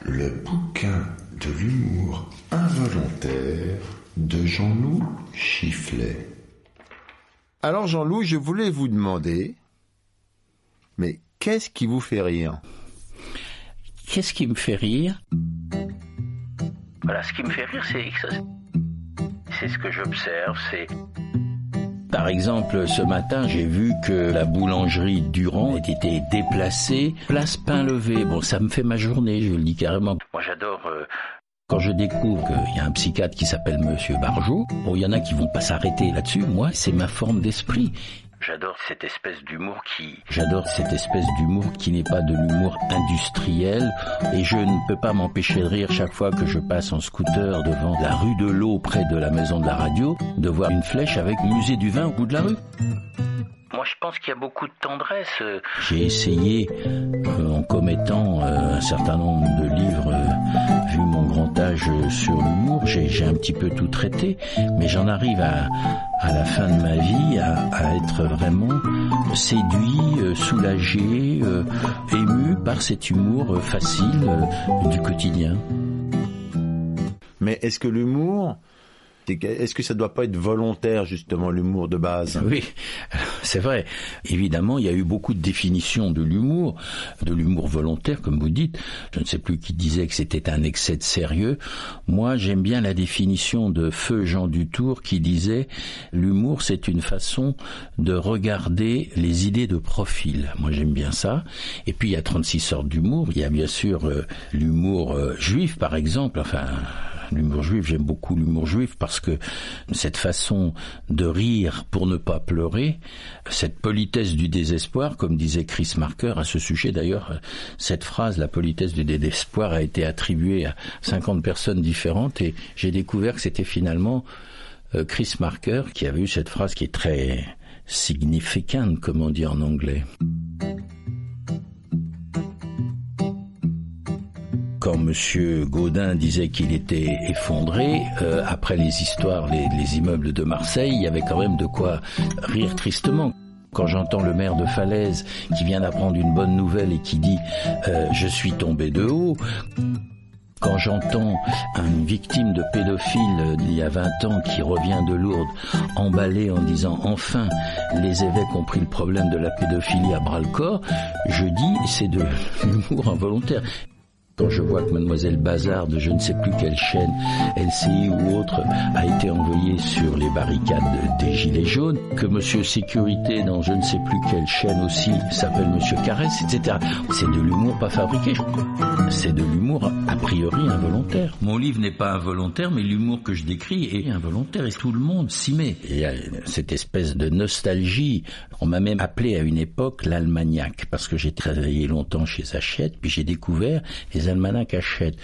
Le bouquin de l'humour involontaire de Jean-Loup Chifflet. Alors Jean-Loup, je voulais vous demander, mais qu'est-ce qui vous fait rire? Qu'est-ce qui me fait rire? Voilà, ce qui me fait rire, c'est c'est ce que j'observe, c'est par exemple, ce matin, j'ai vu que la boulangerie Durand ait été déplacée, place Pain-Levé. Bon, ça me fait ma journée, je le dis carrément. Moi, j'adore euh, quand je découvre qu'il y a un psychiatre qui s'appelle Monsieur Barjot, bon, il y en a qui vont pas s'arrêter là-dessus. Moi, c'est ma forme d'esprit. J'adore cette espèce d'humour qui, j'adore cette espèce d'humour qui n'est pas de l'humour industriel et je ne peux pas m'empêcher de rire chaque fois que je passe en scooter devant la rue de l'eau près de la maison de la radio, de voir une flèche avec musée du vin au bout de la rue. Moi, je pense qu'il y a beaucoup de tendresse. J'ai essayé, euh, en commettant euh, un certain nombre de livres, euh, vu mon grand âge sur l'humour, j'ai un petit peu tout traité, mais j'en arrive à, à la fin de ma vie à, être vraiment séduit, soulagé, ému par cet humour facile du quotidien. Mais est-ce que l'humour, est-ce que ça doit pas être volontaire justement l'humour de base? Oui, c'est vrai. Évidemment, il y a eu beaucoup de définitions de l'humour, de l'humour volontaire, comme vous dites. Je ne sais plus qui disait que c'était un excès de sérieux. Moi, j'aime bien la définition de Feu Jean Dutour qui disait l'humour, c'est une façon de regarder les idées de profil. Moi, j'aime bien ça. Et puis, il y a 36 sortes d'humour. Il y a bien sûr euh, l'humour euh, juif, par exemple. Enfin, l'humour juif, j'aime beaucoup l'humour juif parce que cette façon de rire pour ne pas pleurer, cette politesse du désespoir, comme disait Chris Marker à ce sujet d'ailleurs, cette phrase, la politesse du désespoir, a été attribuée à 50 personnes différentes et j'ai découvert que c'était finalement euh, Chris Marker qui avait eu cette phrase qui est très significante, comme on dit en anglais. Quand Monsieur Gaudin disait qu'il était effondré, euh, après les histoires, les, les immeubles de Marseille, il y avait quand même de quoi rire tristement quand j'entends le maire de Falaise qui vient d'apprendre une bonne nouvelle et qui dit euh, je suis tombé de haut, quand j'entends une victime de pédophile d'il y a 20 ans qui revient de Lourdes emballé en disant enfin les évêques ont pris le problème de la pédophilie à bras le corps, je dis c'est de l'humour involontaire. Quand je vois que mademoiselle Bazar de je ne sais plus quelle chaîne, LCI ou autre, a été envoyée sur les barricades des Gilets jaunes, que monsieur Sécurité dans je ne sais plus quelle chaîne aussi s'appelle monsieur Caresse, etc. C'est de l'humour pas fabriqué. C'est de l'humour a priori involontaire. Mon livre n'est pas involontaire, mais l'humour que je décris est involontaire et tout le monde s'y met. Il y a cette espèce de nostalgie. On m'a même appelé à une époque l'Almagnac, parce que j'ai travaillé longtemps chez Hachette, puis j'ai découvert les almanachs Hachette.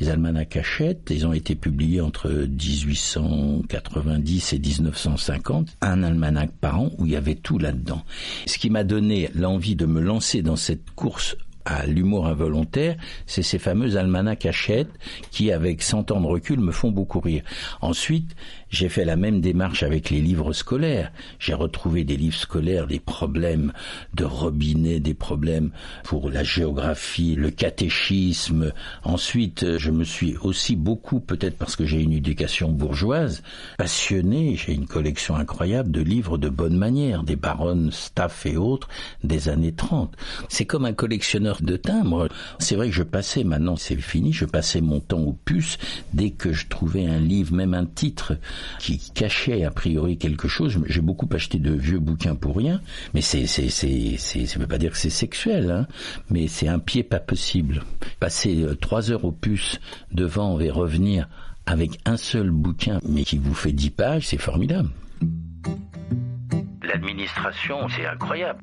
Les almanachs Hachette, ils ont été publiés entre 1890 et 1950, un almanach par an où il y avait tout là-dedans. Ce qui m'a donné l'envie de me lancer dans cette course à l'humour involontaire, c'est ces fameux almanachs Hachette qui, avec 100 ans de recul, me font beaucoup rire. Ensuite, j'ai fait la même démarche avec les livres scolaires. J'ai retrouvé des livres scolaires, des problèmes de robinet, des problèmes pour la géographie, le catéchisme. Ensuite, je me suis aussi beaucoup, peut-être parce que j'ai une éducation bourgeoise, passionné. J'ai une collection incroyable de livres de bonne manière, des baronnes Staff et autres des années 30. C'est comme un collectionneur de timbres. C'est vrai que je passais, maintenant c'est fini, je passais mon temps aux puces dès que je trouvais un livre, même un titre qui cachait a priori quelque chose. J'ai beaucoup acheté de vieux bouquins pour rien, mais c'est c'est c'est c'est ça veut pas dire que c'est sexuel, hein, mais c'est un pied pas possible. Passer euh, trois heures au puce devant et revenir avec un seul bouquin, mais qui vous fait dix pages, c'est formidable. L'administration, c'est incroyable.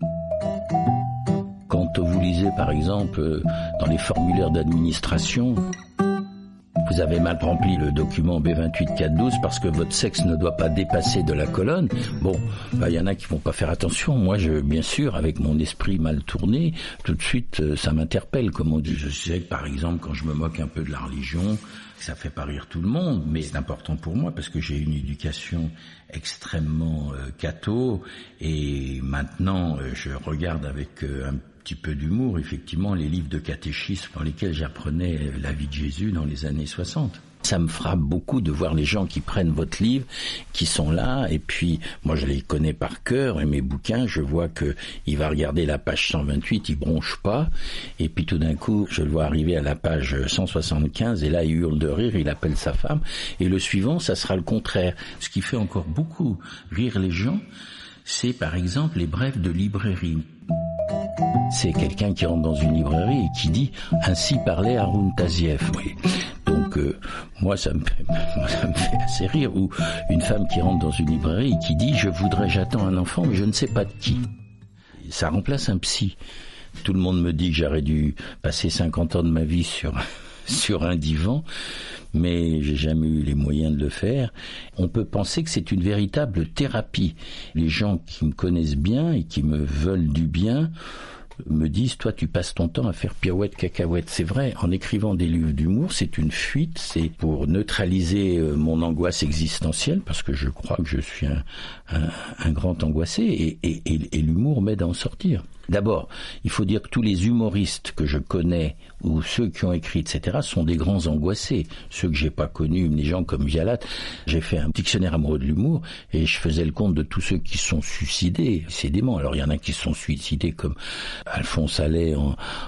Quand vous lisez, par exemple, euh, dans les formulaires d'administration, vous avez mal rempli le document B28412 parce que votre sexe ne doit pas dépasser de la colonne. Bon, bah, il y en a qui vont pas faire attention. Moi, je, bien sûr, avec mon esprit mal tourné, tout de suite, euh, ça m'interpelle. Comme on dit, je sais que par exemple, quand je me moque un peu de la religion, ça fait pas rire tout le monde, mais c'est important pour moi parce que j'ai une éducation extrêmement euh, catho et maintenant euh, je regarde avec un petit peu d'humour, effectivement, les livres de catéchisme dans lesquels j'apprenais la vie de Jésus dans les années 60. Ça me frappe beaucoup de voir les gens qui prennent votre livre, qui sont là, et puis moi je les connais par cœur, et mes bouquins, je vois que il va regarder la page 128, il bronche pas, et puis tout d'un coup, je le vois arriver à la page 175, et là il hurle de rire, il appelle sa femme, et le suivant, ça sera le contraire. Ce qui fait encore beaucoup rire les gens, c'est par exemple les brèves de librairie. C'est quelqu'un qui rentre dans une librairie et qui dit ainsi parlait Arun Taziev. Donc euh, moi ça, me fait, ça me fait assez rire. Ou une femme qui rentre dans une librairie et qui dit je voudrais j'attends un enfant mais je ne sais pas de qui. Ça remplace un psy. Tout le monde me dit que j'aurais dû passer 50 ans de ma vie sur sur un divan, mais j'ai jamais eu les moyens de le faire. On peut penser que c'est une véritable thérapie. Les gens qui me connaissent bien et qui me veulent du bien me disent toi tu passes ton temps à faire pirouette cacahuète c'est vrai en écrivant des livres d'humour c'est une fuite c'est pour neutraliser euh, mon angoisse existentielle parce que je crois que je suis un, grand angoissé et l'humour m'aide à en sortir D'abord, il faut dire que tous les humoristes que je connais ou ceux qui ont écrit, etc., sont des grands angoissés. Ceux que j'ai pas connus, des gens comme Vialat, j'ai fait un dictionnaire amoureux de l'humour et je faisais le compte de tous ceux qui sont suicidés, c'est dément. Alors il y en a qui sont suicidés comme Alphonse Allais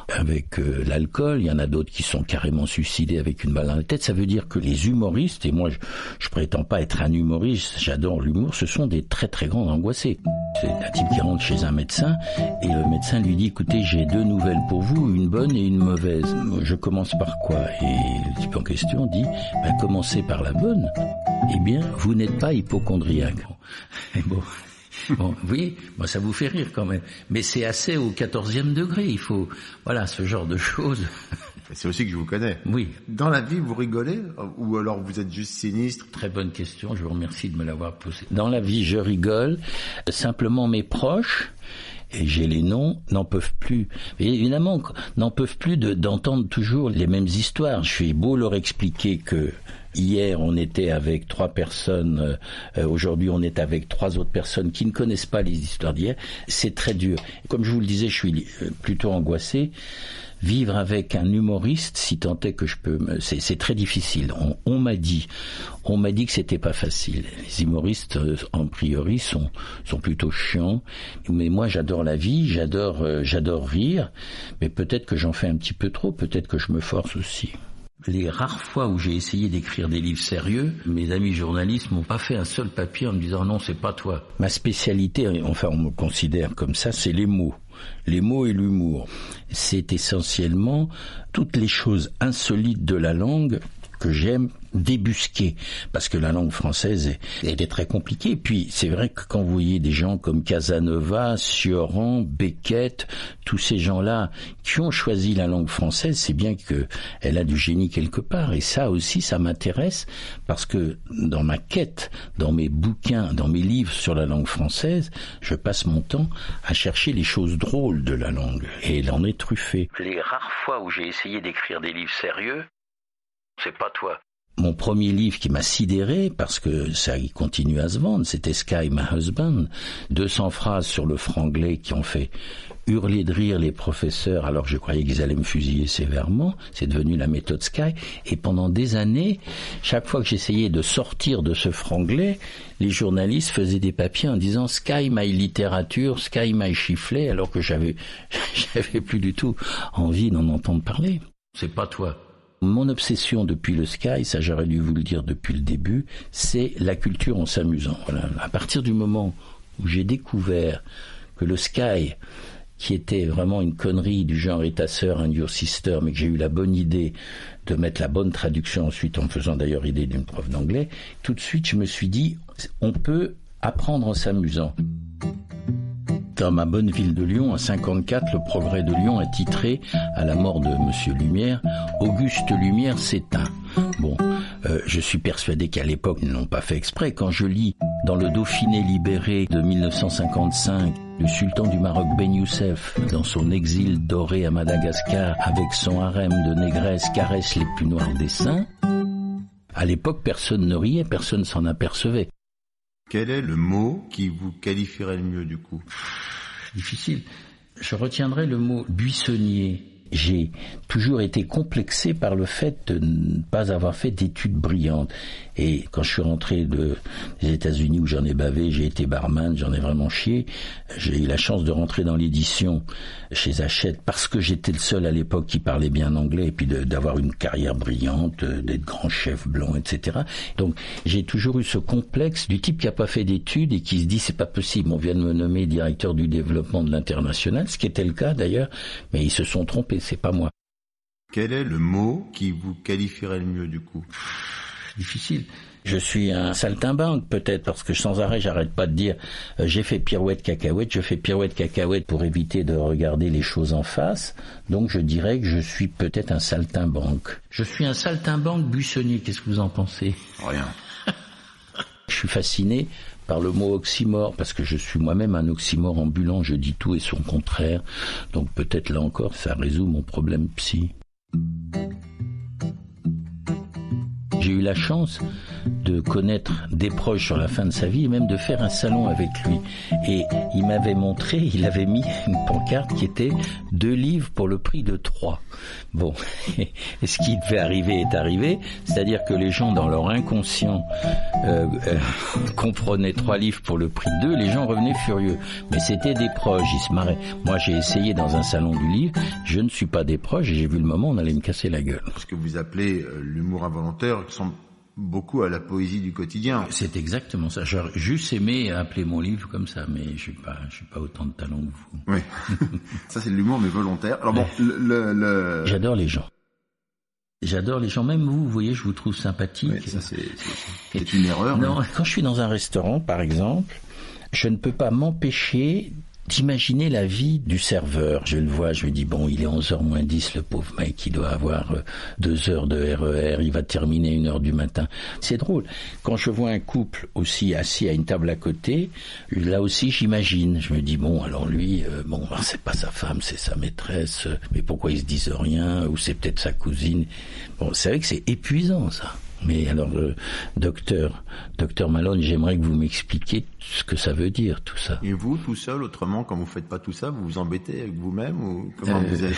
avec euh, l'alcool, il y en a d'autres qui sont carrément suicidés avec une balle dans la tête. Ça veut dire que les humoristes, et moi je, je prétends pas être un humoriste, j'adore l'humour, ce sont des très très grands angoissés. C'est un type qui rentre chez un médecin et le médecin lui dit écoutez, j'ai deux nouvelles pour vous, une bonne et une mauvaise. Je commence par quoi? Et le type en question dit ben, commencez par la bonne. Eh bien, vous n'êtes pas hypochondriaque. Bon. Bon, voyez, moi ça vous fait rire quand même. Mais c'est assez au quatorzième degré. Il faut, voilà, ce genre de choses. C'est aussi que je vous connais. Oui. Dans la vie, vous rigolez ou alors vous êtes juste sinistre? Très bonne question. Je vous remercie de me l'avoir posée. Dans la vie, je rigole. Simplement, mes proches et j'ai les noms, n'en peuvent plus. Et évidemment, n'en peuvent plus d'entendre toujours les mêmes histoires. Je suis beau leur expliquer que Hier, on était avec trois personnes. Euh, Aujourd'hui, on est avec trois autres personnes qui ne connaissent pas les histoires d'hier. C'est très dur. Comme je vous le disais, je suis plutôt angoissé. Vivre avec un humoriste, si tant est que je peux, c'est très difficile. On, m'a dit, on m'a dit que c'était pas facile. Les humoristes, en priori, sont sont plutôt chiants. Mais moi, j'adore la vie, j'adore euh, j'adore rire. Mais peut-être que j'en fais un petit peu trop. Peut-être que je me force aussi. Les rares fois où j'ai essayé d'écrire des livres sérieux, mes amis journalistes m'ont pas fait un seul papier en me disant non, c'est pas toi. Ma spécialité, enfin on me considère comme ça, c'est les mots. Les mots et l'humour. C'est essentiellement toutes les choses insolites de la langue que j'aime débusquer parce que la langue française est, elle est très compliquée. Puis c'est vrai que quand vous voyez des gens comme Casanova, Sioran, Beckett, tous ces gens-là qui ont choisi la langue française, c'est bien que elle a du génie quelque part. Et ça aussi, ça m'intéresse parce que dans ma quête, dans mes bouquins, dans mes livres sur la langue française, je passe mon temps à chercher les choses drôles de la langue. Et elle en est truffée. Les rares fois où j'ai essayé d'écrire des livres sérieux, c'est pas toi. Mon premier livre qui m'a sidéré, parce que ça continue à se vendre, c'était Sky My Husband. 200 phrases sur le franglais qui ont fait hurler de rire les professeurs alors je croyais qu'ils allaient me fusiller sévèrement. C'est devenu la méthode Sky. Et pendant des années, chaque fois que j'essayais de sortir de ce franglais, les journalistes faisaient des papiers en disant Sky My littérature, Sky My chifflet, alors que j'avais, j'avais plus du tout envie d'en entendre parler. C'est pas toi. Mon obsession depuis le Sky, ça j'aurais dû vous le dire depuis le début, c'est la culture en s'amusant. À partir du moment où j'ai découvert que le Sky, qui était vraiment une connerie du genre et ta sœur, un your sister, mais que j'ai eu la bonne idée de mettre la bonne traduction ensuite, en faisant d'ailleurs idée d'une prof d'anglais, tout de suite je me suis dit, on peut apprendre en s'amusant. Dans ma bonne ville de Lyon, en 54, le progrès de Lyon a titré, à la mort de Monsieur Lumière, Auguste Lumière s'éteint. Bon, euh, je suis persuadé qu'à l'époque, ils n'ont pas fait exprès. Quand je lis dans le Dauphiné libéré de 1955, le sultan du Maroc Ben Youssef, dans son exil doré à Madagascar, avec son harem de négresses, caresse les plus noirs des seins, à l'époque, personne ne riait, personne s'en apercevait. Quel est le mot qui vous qualifierait le mieux du coup? Difficile. Je retiendrai le mot buissonnier j'ai toujours été complexé par le fait de ne pas avoir fait d'études brillantes. Et quand je suis rentré de, des États-Unis où j'en ai bavé, j'ai été barman, j'en ai vraiment chié. J'ai eu la chance de rentrer dans l'édition chez Hachette parce que j'étais le seul à l'époque qui parlait bien anglais et puis d'avoir une carrière brillante, d'être grand chef blanc, etc. Donc j'ai toujours eu ce complexe du type qui a pas fait d'études et qui se dit c'est pas possible, on vient de me nommer directeur du développement de l'international, ce qui était le cas d'ailleurs, mais ils se sont trompés, c'est pas moi. Quel est le mot qui vous qualifierait le mieux du coup? Difficile. Je suis un saltimbanque peut-être parce que sans arrêt j'arrête pas de dire euh, j'ai fait pirouette cacahuète, je fais pirouette cacahuète pour éviter de regarder les choses en face. Donc je dirais que je suis peut-être un saltimbanque. Je suis un saltimbanque buissonnier, qu'est-ce que vous en pensez? Rien. je suis fasciné par le mot oxymore, parce que je suis moi-même un oxymore ambulant, je dis tout et son contraire. Donc peut-être là encore, ça résout mon problème psy. J'ai eu la chance de connaître des proches sur la fin de sa vie et même de faire un salon avec lui. Et il m'avait montré, il avait mis une pancarte qui était deux livres pour le prix de trois. Bon, et ce qui devait arriver est arrivé, c'est-à-dire que les gens dans leur inconscient euh, euh, comprenaient trois livres pour le prix de deux, les gens revenaient furieux. Mais c'était des proches, ils se marraient. Moi j'ai essayé dans un salon du livre, je ne suis pas des proches et j'ai vu le moment où on allait me casser la gueule. Ce que vous appelez euh, l'humour involontaire beaucoup à la poésie du quotidien. C'est exactement ça. J'aurais juste aimé appeler mon livre comme ça, mais je suis pas, je suis pas autant de talent que vous. Oui. ça c'est de l'humour mais volontaire. Alors bon, le, le... J'adore les gens. J'adore les gens, même vous, vous voyez, je vous trouve sympathique. Oui, ça c'est une erreur. Non, quand je suis dans un restaurant, par exemple, je ne peux pas m'empêcher d'imaginer la vie du serveur. Je le vois, je me dis, bon, il est 11h moins 10, le pauvre mec, il doit avoir euh, deux heures de RER, e il va terminer une heure du matin. C'est drôle. Quand je vois un couple aussi assis à une table à côté, là aussi j'imagine. Je me dis, bon, alors lui, euh, bon, c'est pas sa femme, c'est sa maîtresse, mais pourquoi ils se disent rien, ou c'est peut-être sa cousine. Bon, c'est vrai que c'est épuisant, ça. Mais alors, euh, docteur, docteur Malone, j'aimerais que vous m'expliquiez ce que ça veut dire tout ça. Et vous, tout seul, autrement, quand vous faites pas tout ça, vous vous embêtez avec vous-même ou comment vous êtes?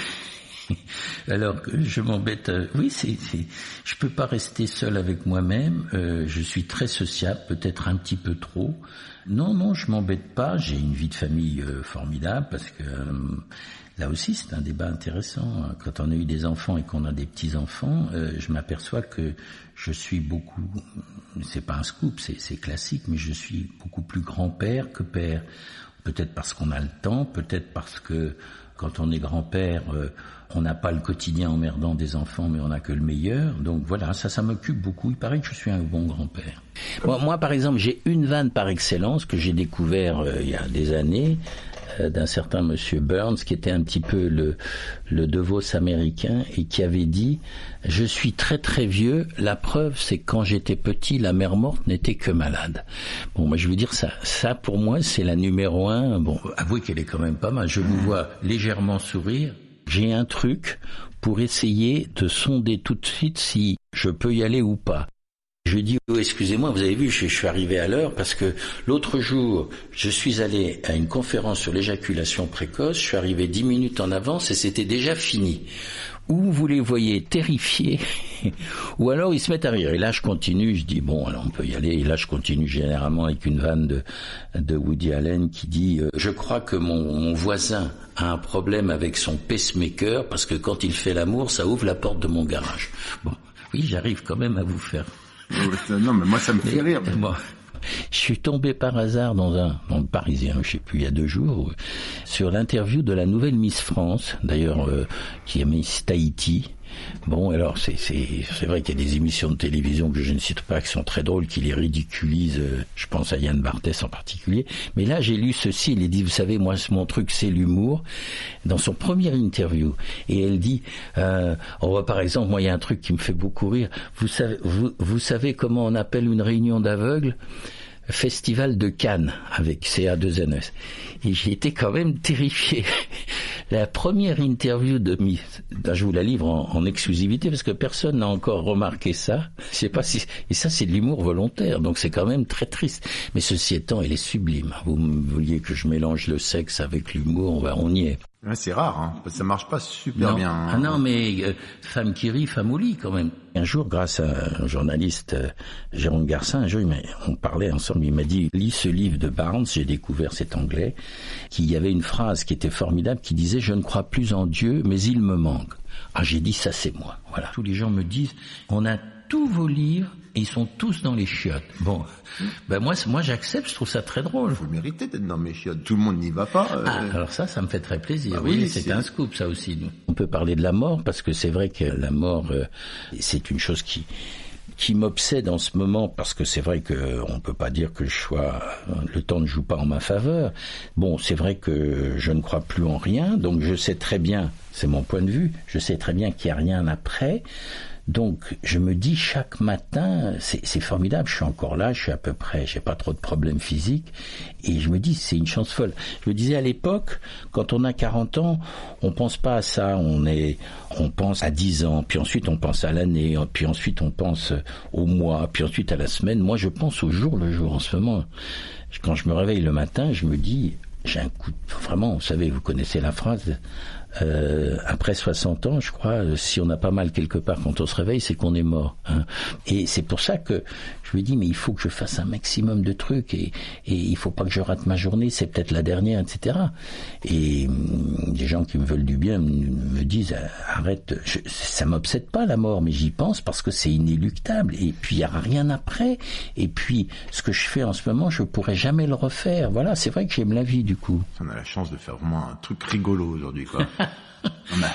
Alors je m'embête. Euh, oui, c'est, je peux pas rester seul avec moi-même. Euh, je suis très sociable, peut-être un petit peu trop. Non, non, je m'embête pas. J'ai une vie de famille formidable parce que Là aussi, c'est un débat intéressant. Quand on a eu des enfants et qu'on a des petits-enfants, euh, je m'aperçois que je suis beaucoup, c'est pas un scoop, c'est classique, mais je suis beaucoup plus grand-père que père. Peut-être parce qu'on a le temps, peut-être parce que quand on est grand-père, euh, on n'a pas le quotidien emmerdant des enfants, mais on n'a que le meilleur. Donc voilà, ça, ça m'occupe beaucoup. Il paraît que je suis un bon grand-père. Moi, moi, par exemple, j'ai une vanne par excellence que j'ai découvert euh, il y a des années. Euh, d'un certain monsieur Burns, qui était un petit peu le, le Devos américain, et qui avait dit Je suis très très vieux, la preuve c'est que quand j'étais petit, la mère morte n'était que malade. Bon, moi je veux dire, ça, ça pour moi c'est la numéro un. Bon, avouez qu'elle est quand même pas mal. Je vous vois légèrement sourire. J'ai un truc pour essayer de sonder tout de suite si je peux y aller ou pas. Je dis, excusez-moi, vous avez vu, je, suis arrivé à l'heure parce que l'autre jour, je suis allé à une conférence sur l'éjaculation précoce, je suis arrivé dix minutes en avance et c'était déjà fini. Ou vous les voyez terrifiés, ou alors ils se mettent à rire. Et là, je continue, je dis, bon, alors on peut y aller. Et là, je continue généralement avec une vanne de, de Woody Allen qui dit, euh, je crois que mon, mon voisin a un problème avec son pacemaker parce que quand il fait l'amour, ça ouvre la porte de mon garage. Bon, oui, j'arrive quand même à vous faire non, mais moi, ça me fait rire. je suis tombé par hasard dans un, dans le Parisien, je sais plus, il y a deux jours, sur l'interview de la nouvelle Miss France, d'ailleurs, euh, qui est Miss Tahiti, Bon, alors c'est vrai qu'il y a des émissions de télévision que je ne cite pas qui sont très drôles, qui les ridiculisent. Euh, je pense à Yann Barthès en particulier. Mais là, j'ai lu ceci. Il dit, vous savez, moi, mon truc, c'est l'humour. Dans son premier interview, et elle dit, euh, on voit par exemple, moi, il y a un truc qui me fait beaucoup rire. Vous savez comment on appelle une réunion d'aveugles? Festival de Cannes avec CA2NS. Et j'ai été quand même terrifié. La première interview de je vous la livre en, exclusivité parce que personne n'a encore remarqué ça. Je sais pas si, et ça c'est de l'humour volontaire, donc c'est quand même très triste. Mais ceci étant, elle est sublime. Vous vouliez que je mélange le sexe avec l'humour, on y est c'est rare, hein, ça marche pas super bien. Hein. Ah non, mais euh, femme qui rit, femme au lit quand même. Un jour, grâce à un journaliste, euh, Jérôme Garcin, un jour, on parlait ensemble, il m'a dit, lis ce livre de Barnes, j'ai découvert cet anglais, qu'il y avait une phrase qui était formidable, qui disait, je ne crois plus en Dieu, mais il me manque. Ah, j'ai dit, ça c'est moi. Voilà. Tous les gens me disent, on a tous vos livres et ils sont tous dans les chiottes. Bon, ben moi, moi j'accepte, je trouve ça très drôle. Vous méritez d'être dans mes chiottes, tout le monde n'y va pas. Euh. Ah, alors ça, ça me fait très plaisir. Bah oui, c'est un scoop ça aussi. On peut parler de la mort parce que c'est vrai que la mort, euh, c'est une chose qui qui m'obsède en ce moment parce que c'est vrai que on peut pas dire que je sois le temps ne joue pas en ma faveur. Bon, c'est vrai que je ne crois plus en rien, donc je sais très bien, c'est mon point de vue, je sais très bien qu'il n'y a rien après. Donc je me dis chaque matin, c'est formidable, je suis encore là, je suis à peu près, j'ai pas trop de problèmes physiques, et je me dis c'est une chance folle. Je me disais à l'époque, quand on a 40 ans, on pense pas à ça, on est, on pense à 10 ans, puis ensuite on pense à l'année, puis ensuite on pense au mois, puis ensuite à la semaine. Moi je pense au jour le jour en ce moment. Quand je me réveille le matin, je me dis j'ai un coup, vraiment, vous savez, vous connaissez la phrase, euh, après 60 ans, je crois, euh, si on a pas mal quelque part quand on se réveille, c'est qu'on est mort. Hein. Et c'est pour ça que je lui dis, mais il faut que je fasse un maximum de trucs et, et il faut pas que je rate ma journée, c'est peut-être la dernière, etc. Et hum, des gens qui me veulent du bien me, disent, euh, arrête, je, ça m'obsède pas la mort, mais j'y pense parce que c'est inéluctable. Et puis il y aura rien après. Et puis ce que je fais en ce moment, je pourrais jamais le refaire. Voilà, c'est vrai que j'aime la vie du coup. On a la chance de faire vraiment un truc rigolo aujourd'hui, quoi.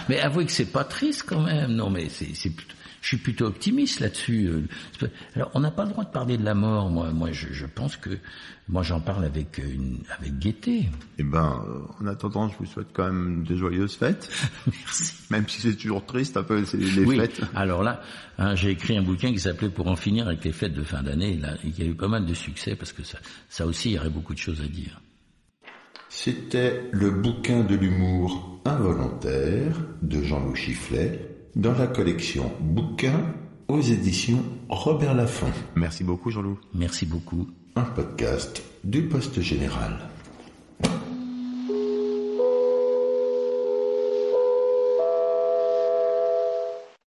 Mais avouez que c'est pas triste quand même. Non, mais c'est, je suis plutôt optimiste là-dessus. Euh, alors, on n'a pas le droit de parler de la mort. Moi, moi, je, pense que moi, j'en parle avec une, avec gaieté. Eh ben, euh, en attendant, je vous souhaite quand même de joyeuses fêtes. Merci. Même si c'est toujours triste, un peu, c'est les oui. fêtes. Alors là, hein, j'ai écrit un bouquin qui s'appelait Pour en finir avec les fêtes de fin d'année. Là, il y a eu pas mal de succès parce que ça, ça aussi, il y aurait beaucoup de choses à dire. C'était le bouquin de l'humour involontaire de Jean-Loup Chifflet dans la collection Bouquins aux éditions Robert Laffont. Merci beaucoup Jean-Loup. Merci beaucoup. Un podcast du Poste Général.